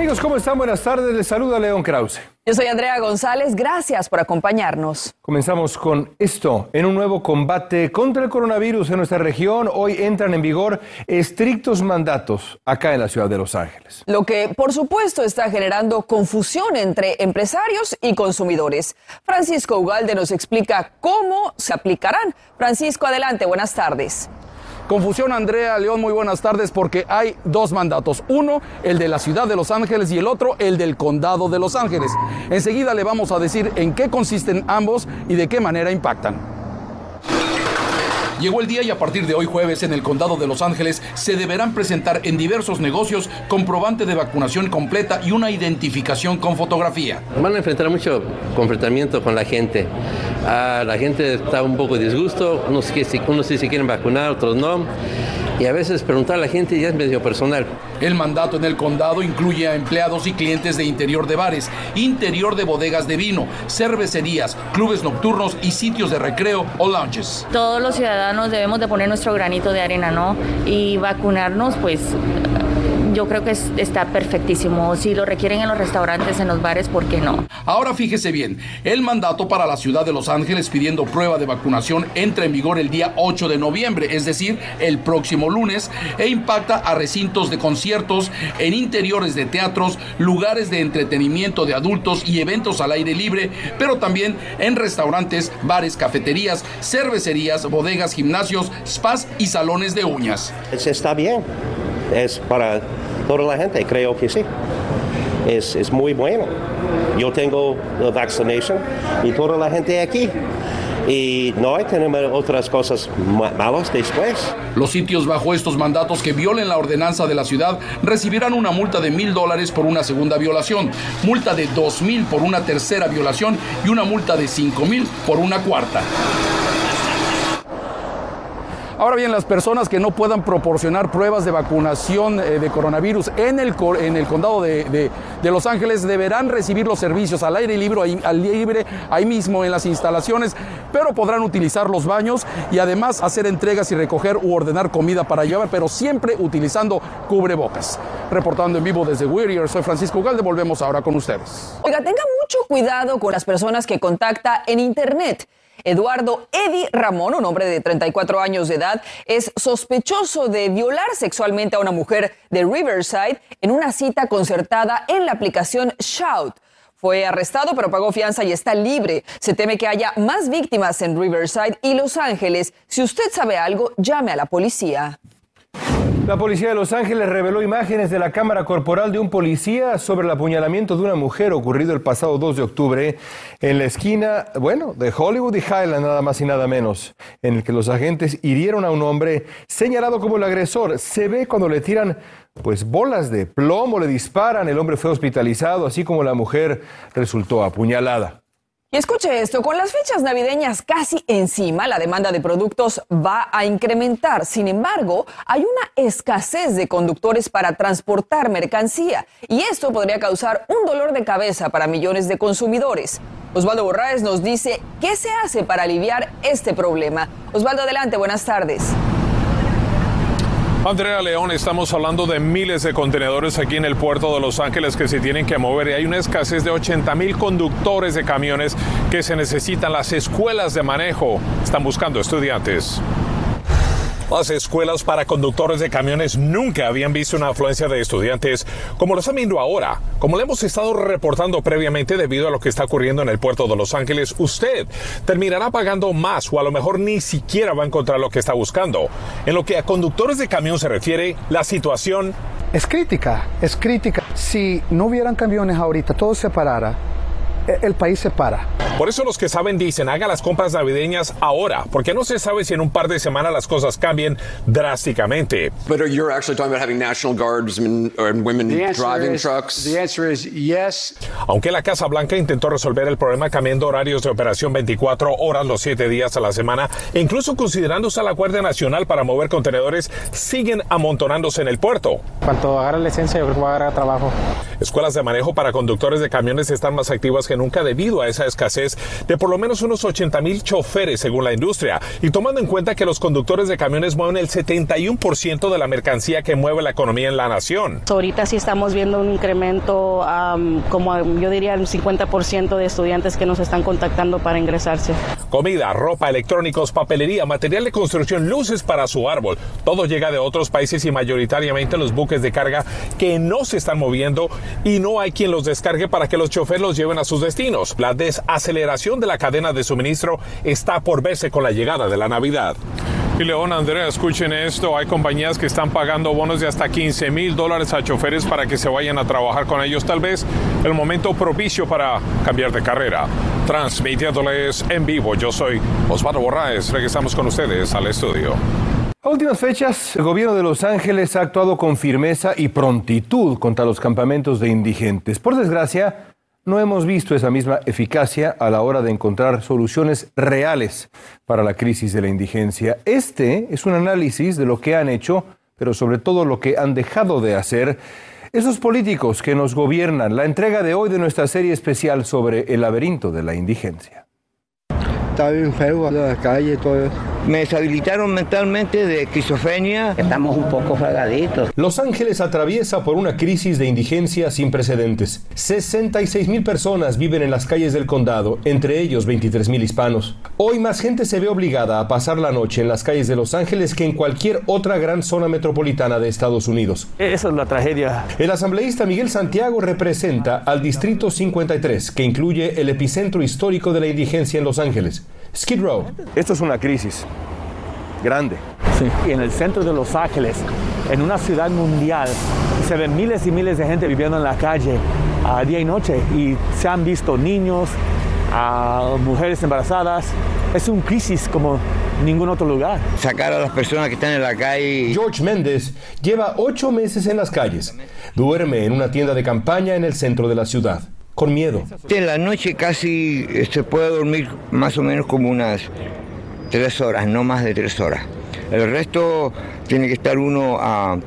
Amigos, ¿cómo están? Buenas tardes. Les saluda León Krause. Yo soy Andrea González. Gracias por acompañarnos. Comenzamos con esto. En un nuevo combate contra el coronavirus en nuestra región, hoy entran en vigor estrictos mandatos acá en la ciudad de Los Ángeles. Lo que, por supuesto, está generando confusión entre empresarios y consumidores. Francisco Ugalde nos explica cómo se aplicarán. Francisco, adelante. Buenas tardes. Confusión, Andrea León, muy buenas tardes, porque hay dos mandatos. Uno, el de la ciudad de Los Ángeles y el otro, el del condado de Los Ángeles. Enseguida le vamos a decir en qué consisten ambos y de qué manera impactan. Llegó el día y a partir de hoy jueves en el condado de Los Ángeles se deberán presentar en diversos negocios comprobante de vacunación completa y una identificación con fotografía. Van a enfrentar mucho confrontamiento con la gente. Ah, la gente está un poco disgusto, unos, unos sí se quieren vacunar, otros no y a veces preguntar a la gente ya es medio personal. El mandato en el condado incluye a empleados y clientes de interior de bares, interior de bodegas de vino, cervecerías, clubes nocturnos y sitios de recreo o lounges. Todos los ciudadanos debemos de poner nuestro granito de arena, ¿no? Y vacunarnos, pues yo creo que está perfectísimo. Si lo requieren en los restaurantes, en los bares, ¿por qué no? Ahora fíjese bien, el mandato para la ciudad de Los Ángeles pidiendo prueba de vacunación entra en vigor el día 8 de noviembre, es decir, el próximo lunes, e impacta a recintos de conciertos, en interiores de teatros, lugares de entretenimiento de adultos y eventos al aire libre, pero también en restaurantes, bares, cafeterías, cervecerías, bodegas, gimnasios, spas y salones de uñas. Está bien, es para toda la gente, creo que sí. Es, es muy bueno. Yo tengo la vacunación y toda la gente aquí y no hay tener otras cosas malas después. Los sitios bajo estos mandatos que violen la ordenanza de la ciudad recibirán una multa de mil dólares por una segunda violación, multa de dos mil por una tercera violación y una multa de cinco mil por una cuarta. Ahora bien, las personas que no puedan proporcionar pruebas de vacunación eh, de coronavirus en el, en el condado de, Los Ángeles deberán recibir los servicios al aire libre ahí, al libre, ahí mismo en las instalaciones, pero podrán utilizar los baños y además hacer entregas y recoger u ordenar comida para llevar, pero siempre utilizando cubrebocas. Reportando en vivo desde Whittier, soy Francisco Galde, volvemos ahora con ustedes. Oiga, tenga mucho cuidado con las personas que contacta en Internet. Eduardo Eddie Ramón, un hombre de 34 años de edad, es sospechoso de violar sexualmente a una mujer de Riverside en una cita concertada en la aplicación Shout. Fue arrestado pero pagó fianza y está libre. Se teme que haya más víctimas en Riverside y Los Ángeles. Si usted sabe algo, llame a la policía. La policía de Los Ángeles reveló imágenes de la cámara corporal de un policía sobre el apuñalamiento de una mujer ocurrido el pasado 2 de octubre en la esquina, bueno, de Hollywood y Highland, nada más y nada menos, en el que los agentes hirieron a un hombre señalado como el agresor. Se ve cuando le tiran pues bolas de plomo, le disparan, el hombre fue hospitalizado, así como la mujer resultó apuñalada. Y escuche esto, con las fechas navideñas casi encima, la demanda de productos va a incrementar. Sin embargo, hay una escasez de conductores para transportar mercancía y esto podría causar un dolor de cabeza para millones de consumidores. Osvaldo Borraes nos dice qué se hace para aliviar este problema. Osvaldo, adelante, buenas tardes. Andrea León, estamos hablando de miles de contenedores aquí en el puerto de Los Ángeles que se tienen que mover y hay una escasez de 80 mil conductores de camiones que se necesitan. Las escuelas de manejo están buscando estudiantes. Las escuelas para conductores de camiones nunca habían visto una afluencia de estudiantes como lo están viendo ahora. Como le hemos estado reportando previamente debido a lo que está ocurriendo en el puerto de Los Ángeles, usted terminará pagando más o a lo mejor ni siquiera va a encontrar lo que está buscando. En lo que a conductores de camión se refiere, la situación es crítica, es crítica. Si no hubieran camiones ahorita, todo se parara, el país se para. Por eso los que saben dicen, haga las compras navideñas ahora, porque no se sabe si en un par de semanas las cosas cambien drásticamente. But you're actually talking about having National Guardsmen and women driving is, trucks? The answer is yes. Aunque la Casa Blanca intentó resolver el problema cambiando horarios de operación 24 horas los 7 días a la semana, e incluso considerando usar la Guardia Nacional para mover contenedores, siguen amontonándose en el puerto. Cuando agarre licencia, yo creo que voy a agarrar trabajo. Escuelas de manejo para conductores de camiones están más activas que nunca debido a esa escasez de por lo menos unos 80 mil choferes según la industria. Y tomando en cuenta que los conductores de camiones mueven el 71% de la mercancía que mueve la economía en la nación. Ahorita sí estamos viendo un incremento, como yo diría, un 50% de estudiantes que nos están contactando para ingresarse. Comida, ropa, electrónicos, papelería, material de construcción, luces para su árbol. Todo llega de otros países y mayoritariamente los buques de carga que no se están moviendo y no hay quien los descargue para que los choferes los lleven a sus destinos. La desaceleración de la cadena de suministro está por verse con la llegada de la Navidad. Y León, Andrea, escuchen esto. Hay compañías que están pagando bonos de hasta 15 mil dólares a choferes para que se vayan a trabajar con ellos. Tal vez el momento propicio para cambiar de carrera. Transmitiéndoles en vivo. Yo soy Osvaldo Borraes. Regresamos con ustedes al estudio. A últimas fechas, el gobierno de Los Ángeles ha actuado con firmeza y prontitud contra los campamentos de indigentes. Por desgracia, no hemos visto esa misma eficacia a la hora de encontrar soluciones reales para la crisis de la indigencia. Este es un análisis de lo que han hecho, pero sobre todo lo que han dejado de hacer esos políticos que nos gobiernan. La entrega de hoy de nuestra serie especial sobre el laberinto de la indigencia. Está bien feo la calle, todo eso. Me deshabilitaron mentalmente de esquizofrenia. Estamos un poco fragaditos. Los Ángeles atraviesa por una crisis de indigencia sin precedentes. 66 mil personas viven en las calles del condado, entre ellos 23 mil hispanos. Hoy más gente se ve obligada a pasar la noche en las calles de Los Ángeles que en cualquier otra gran zona metropolitana de Estados Unidos. Esa es la tragedia. El asambleísta Miguel Santiago representa al Distrito 53, que incluye el epicentro histórico de la indigencia en Los Ángeles. Skid Row. Esto es una crisis grande. Sí. Y en el centro de Los Ángeles, en una ciudad mundial, se ven miles y miles de gente viviendo en la calle a día y noche y se han visto niños, a mujeres embarazadas. Es una crisis como ningún otro lugar. Sacar a las personas que están en la calle. George Méndez lleva ocho meses en las calles. Duerme en una tienda de campaña en el centro de la ciudad con miedo. En la noche casi se puede dormir más o menos como unas tres horas, no más de tres horas. El resto tiene que estar uno a,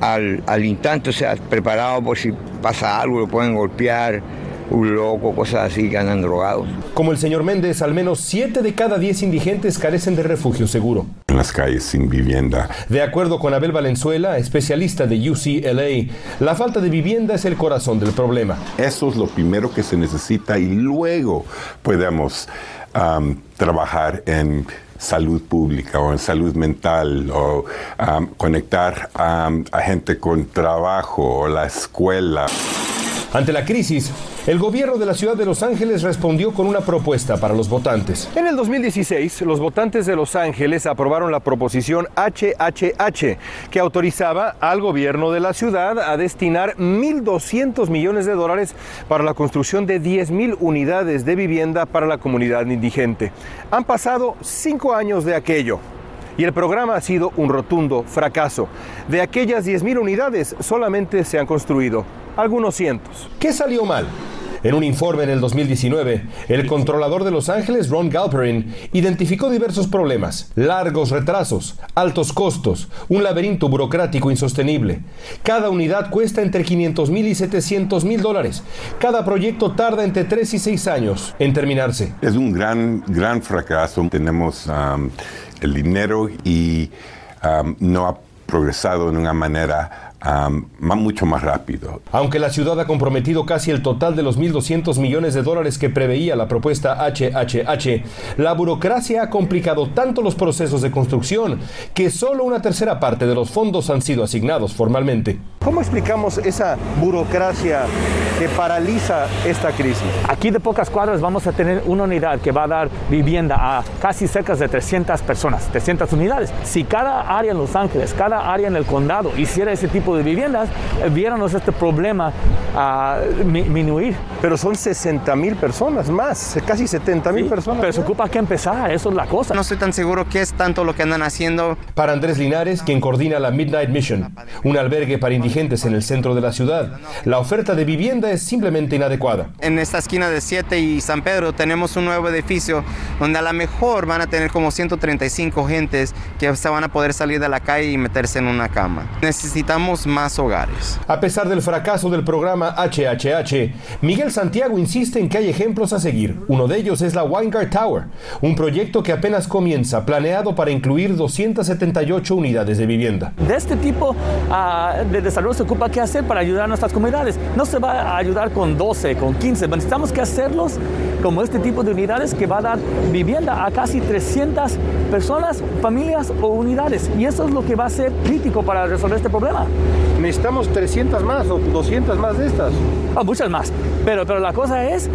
al, al, instante, o sea, preparado por si pasa algo, lo pueden golpear, un loco, cosas así que andan drogados. Como el señor Méndez, al menos 7 de cada 10 indigentes carecen de refugio seguro. Las calles sin vivienda. De acuerdo con Abel Valenzuela, especialista de UCLA, la falta de vivienda es el corazón del problema. Eso es lo primero que se necesita y luego podemos trabajar en salud pública o en salud mental o conectar a gente con trabajo o la escuela. Ante la crisis, el gobierno de la ciudad de Los Ángeles respondió con una propuesta para los votantes. En el 2016, los votantes de Los Ángeles aprobaron la proposición HHH, que autorizaba al gobierno de la ciudad a destinar 1.200 millones de dólares para la construcción de 10.000 unidades de vivienda para la comunidad indigente. Han pasado cinco años de aquello. Y el programa ha sido un rotundo fracaso. De aquellas 10.000 unidades, solamente se han construido algunos cientos. ¿Qué salió mal? En un informe en el 2019, el controlador de Los Ángeles, Ron Galperin, identificó diversos problemas, largos retrasos, altos costos, un laberinto burocrático insostenible. Cada unidad cuesta entre 500 mil y 700 mil dólares. Cada proyecto tarda entre 3 y 6 años en terminarse. Es un gran, gran fracaso. Tenemos um, el dinero y um, no ha progresado de una manera Um, mucho más rápido. Aunque la ciudad ha comprometido casi el total de los 1.200 millones de dólares que preveía la propuesta HHH, la burocracia ha complicado tanto los procesos de construcción que solo una tercera parte de los fondos han sido asignados formalmente. ¿Cómo explicamos esa burocracia que paraliza esta crisis? Aquí de pocas cuadras vamos a tener una unidad que va a dar vivienda a casi cerca de 300 personas, 300 unidades. Si cada área en Los Ángeles, cada área en el condado hiciera ese tipo tipo de viviendas, eh, viéramos este problema a disminuir. Pero son 60 mil personas más, casi 70 mil personas. Pero se ocupa que empezar, eso es la cosa. No estoy tan seguro qué es tanto lo que andan haciendo. Para Andrés Linares, quien coordina la Midnight Mission, un albergue para indigentes en el centro de la ciudad, la oferta de vivienda es simplemente inadecuada. En esta esquina de 7 y San Pedro tenemos un nuevo edificio donde a lo mejor van a tener como 135 gentes que se van a poder salir de la calle y meterse en una cama. Necesitamos más hogares. A pesar del fracaso del programa HHH, Miguel Santiago insiste en que hay ejemplos a seguir. Uno de ellos es la Weingart Tower, un proyecto que apenas comienza, planeado para incluir 278 unidades de vivienda. De este tipo ah, de desarrollo se ocupa qué hacer para ayudar a nuestras comunidades. No se va a ayudar con 12, con 15, necesitamos que hacerlos como este tipo de unidades que va a dar vivienda a casi 300 personas, familias o unidades. Y eso es lo que va a ser crítico para resolver este problema. Necesitamos 300 más o 200 más de estas. Ah, muchas más. Pero, pero la cosa es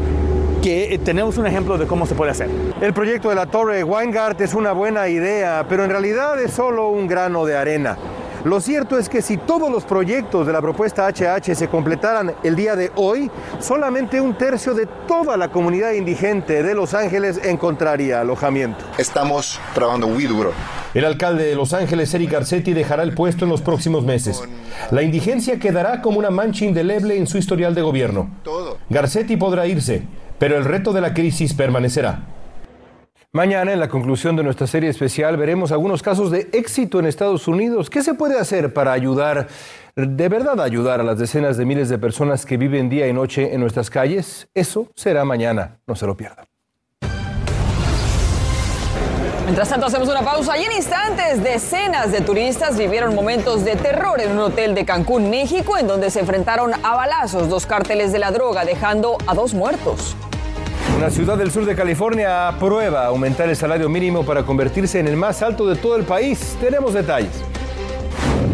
que eh, tenemos un ejemplo de cómo se puede hacer. El proyecto de la Torre Weingart es una buena idea, pero en realidad es solo un grano de arena. Lo cierto es que si todos los proyectos de la propuesta HH se completaran el día de hoy, solamente un tercio de toda la comunidad indigente de Los Ángeles encontraría alojamiento. Estamos trabajando muy duro. El alcalde de Los Ángeles, Eric Garcetti, dejará el puesto en los próximos meses. La indigencia quedará como una mancha indeleble en su historial de gobierno. Garcetti podrá irse, pero el reto de la crisis permanecerá. Mañana, en la conclusión de nuestra serie especial, veremos algunos casos de éxito en Estados Unidos. ¿Qué se puede hacer para ayudar, de verdad ayudar a las decenas de miles de personas que viven día y noche en nuestras calles? Eso será mañana, no se lo pierdan. Mientras tanto, hacemos una pausa y en instantes decenas de turistas vivieron momentos de terror en un hotel de Cancún, México, en donde se enfrentaron a balazos dos cárteles de la droga, dejando a dos muertos. Una ciudad del sur de California aprueba aumentar el salario mínimo para convertirse en el más alto de todo el país. Tenemos detalles.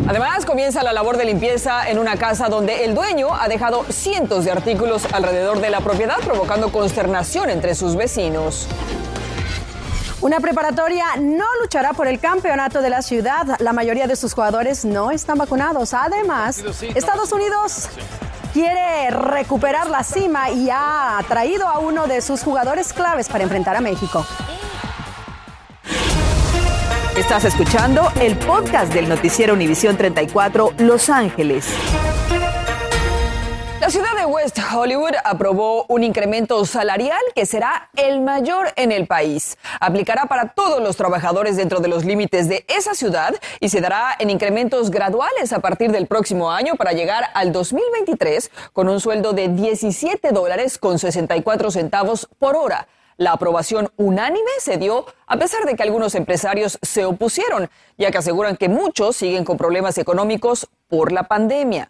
Además, comienza la labor de limpieza en una casa donde el dueño ha dejado cientos de artículos alrededor de la propiedad, provocando consternación entre sus vecinos. Una preparatoria no luchará por el campeonato de la ciudad. La mayoría de sus jugadores no están vacunados. Además, Estados Unidos quiere recuperar la cima y ha traído a uno de sus jugadores claves para enfrentar a México. Estás escuchando el podcast del noticiero Univisión 34 Los Ángeles. La ciudad de West Hollywood aprobó un incremento salarial que será el mayor en el país. Aplicará para todos los trabajadores dentro de los límites de esa ciudad y se dará en incrementos graduales a partir del próximo año para llegar al 2023 con un sueldo de 17 dólares con 64 centavos por hora. La aprobación unánime se dio a pesar de que algunos empresarios se opusieron, ya que aseguran que muchos siguen con problemas económicos por la pandemia.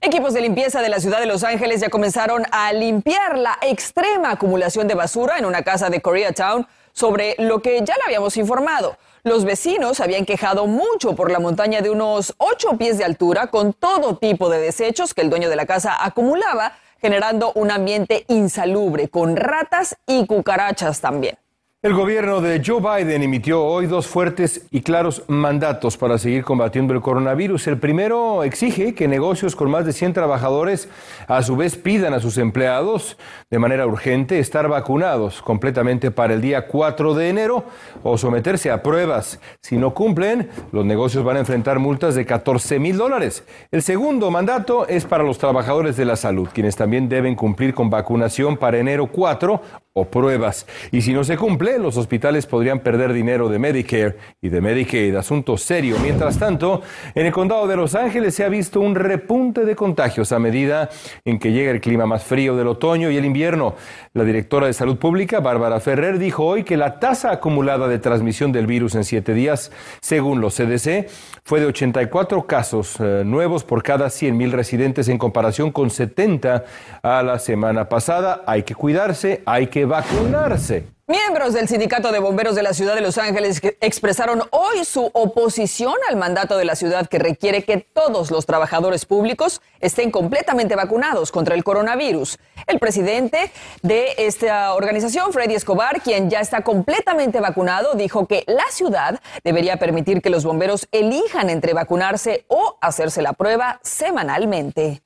Equipos de limpieza de la ciudad de Los Ángeles ya comenzaron a limpiar la extrema acumulación de basura en una casa de Koreatown sobre lo que ya le habíamos informado. Los vecinos habían quejado mucho por la montaña de unos ocho pies de altura con todo tipo de desechos que el dueño de la casa acumulaba, generando un ambiente insalubre con ratas y cucarachas también. El gobierno de Joe Biden emitió hoy dos fuertes y claros mandatos para seguir combatiendo el coronavirus. El primero exige que negocios con más de 100 trabajadores a su vez pidan a sus empleados de manera urgente estar vacunados completamente para el día 4 de enero o someterse a pruebas. Si no cumplen, los negocios van a enfrentar multas de 14 mil dólares. El segundo mandato es para los trabajadores de la salud, quienes también deben cumplir con vacunación para enero 4 o pruebas. Y si no se cumple, los hospitales podrían perder dinero de Medicare y de Medicaid. Asunto serio. Mientras tanto, en el condado de Los Ángeles se ha visto un repunte de contagios a medida en que llega el clima más frío del otoño y el invierno. La directora de Salud Pública, Bárbara Ferrer, dijo hoy que la tasa acumulada de transmisión del virus en siete días, según los CDC, fue de 84 casos eh, nuevos por cada 100 mil residentes en comparación con 70 a la semana pasada. Hay que cuidarse, hay que vacunarse Miembros del Sindicato de Bomberos de la Ciudad de Los Ángeles expresaron hoy su oposición al mandato de la ciudad que requiere que todos los trabajadores públicos estén completamente vacunados contra el coronavirus. El presidente de esta organización, Freddy Escobar, quien ya está completamente vacunado, dijo que la ciudad debería permitir que los bomberos elijan entre vacunarse o hacerse la prueba semanalmente.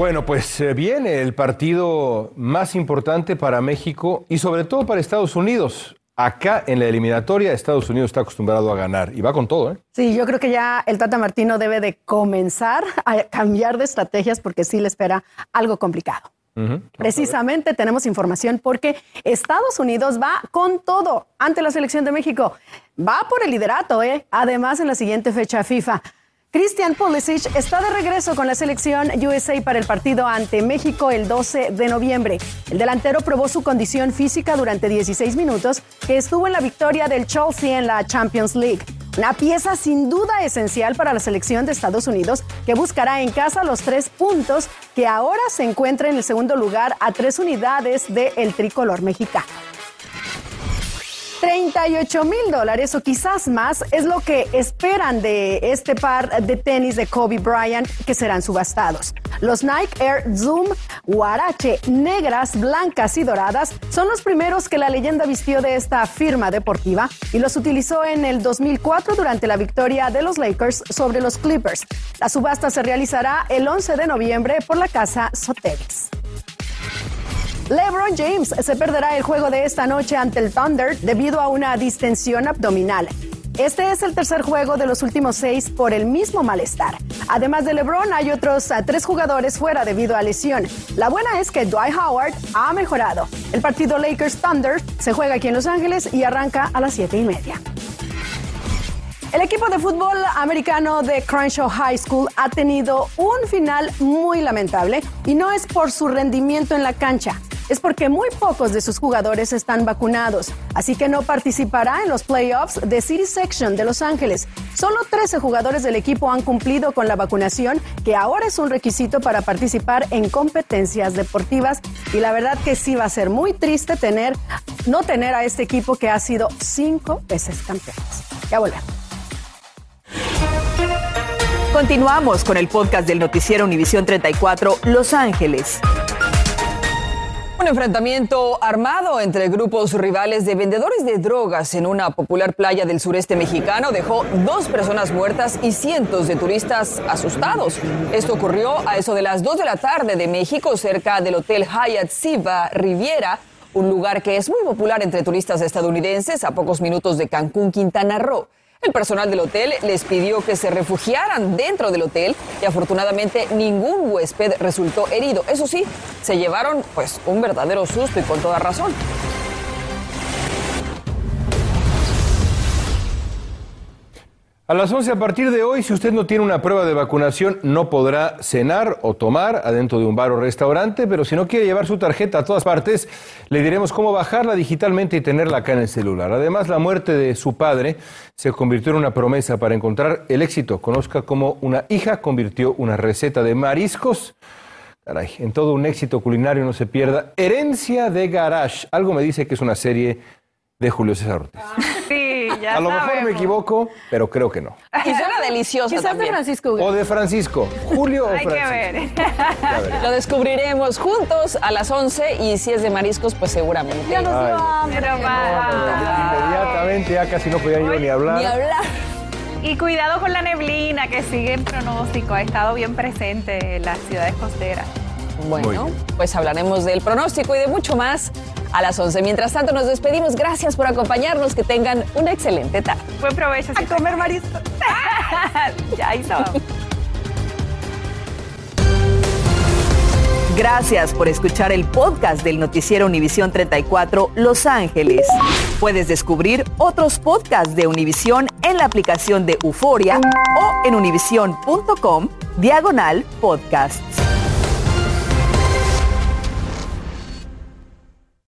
Bueno, pues eh, viene el partido más importante para México y sobre todo para Estados Unidos. Acá en la eliminatoria Estados Unidos está acostumbrado a ganar y va con todo, ¿eh? Sí, yo creo que ya el Tata Martino debe de comenzar a cambiar de estrategias porque sí le espera algo complicado. Precisamente tenemos información porque Estados Unidos va con todo ante la selección de México. Va por el liderato, ¿eh? Además, en la siguiente fecha FIFA. Christian Pulisic está de regreso con la selección USA para el partido ante México el 12 de noviembre. El delantero probó su condición física durante 16 minutos que estuvo en la victoria del Chelsea en la Champions League. Una pieza sin duda esencial para la selección de Estados Unidos que buscará en casa los tres puntos que ahora se encuentra en el segundo lugar a tres unidades del tricolor mexicano. 38 mil dólares o quizás más es lo que esperan de este par de tenis de Kobe Bryant que serán subastados. Los Nike Air Zoom Huarache negras, blancas y doradas son los primeros que la leyenda vistió de esta firma deportiva y los utilizó en el 2004 durante la victoria de los Lakers sobre los Clippers. La subasta se realizará el 11 de noviembre por la casa Sotheby's. LeBron James se perderá el juego de esta noche ante el Thunder debido a una distensión abdominal. Este es el tercer juego de los últimos seis por el mismo malestar. Además de LeBron, hay otros ah, tres jugadores fuera debido a lesión. La buena es que Dwight Howard ha mejorado. El partido Lakers Thunder se juega aquí en Los Ángeles y arranca a las siete y media. El equipo de fútbol americano de Crenshaw High School ha tenido un final muy lamentable y no es por su rendimiento en la cancha es porque muy pocos de sus jugadores están vacunados, así que no participará en los playoffs de City Section de Los Ángeles. Solo 13 jugadores del equipo han cumplido con la vacunación, que ahora es un requisito para participar en competencias deportivas. Y la verdad que sí va a ser muy triste tener, no tener a este equipo que ha sido cinco veces campeón. Ya volvemos. Continuamos con el podcast del noticiero Univisión 34 Los Ángeles. Un enfrentamiento armado entre grupos rivales de vendedores de drogas en una popular playa del sureste mexicano dejó dos personas muertas y cientos de turistas asustados. Esto ocurrió a eso de las 2 de la tarde de México, cerca del Hotel Hyatt Siva Riviera, un lugar que es muy popular entre turistas estadounidenses a pocos minutos de Cancún, Quintana Roo. El personal del hotel les pidió que se refugiaran dentro del hotel y afortunadamente ningún huésped resultó herido. Eso sí, se llevaron pues un verdadero susto y con toda razón. A las 11 a partir de hoy, si usted no tiene una prueba de vacunación, no podrá cenar o tomar adentro de un bar o restaurante, pero si no quiere llevar su tarjeta a todas partes, le diremos cómo bajarla digitalmente y tenerla acá en el celular. Además, la muerte de su padre se convirtió en una promesa para encontrar el éxito. Conozca cómo una hija convirtió una receta de mariscos. Caray, en todo un éxito culinario no se pierda. Herencia de Garage. Algo me dice que es una serie de Julio César Ortiz. Sí, ya A lo mejor me equivoco, pero creo que no. Y suena delicioso Quizás de. Francisco. O de Francisco. Julio o Hay que ver. Lo descubriremos juntos a las 11 y si es de mariscos, pues seguramente. Ya nos dio hambre. Va. Inmediatamente ya casi no podía yo ni hablar. Ni hablar. Y cuidado con la neblina que sigue en pronóstico. Ha estado bien presente en las ciudades costeras. Bueno, pues hablaremos del pronóstico y de mucho más a las 11. Mientras tanto, nos despedimos. Gracias por acompañarnos. Que tengan una excelente tarde. Buen provecho. A comer mariscos. ya hizo. Gracias por escuchar el podcast del noticiero Univisión 34 Los Ángeles. Puedes descubrir otros podcasts de Univisión en la aplicación de Euforia o en univision.com diagonal podcasts.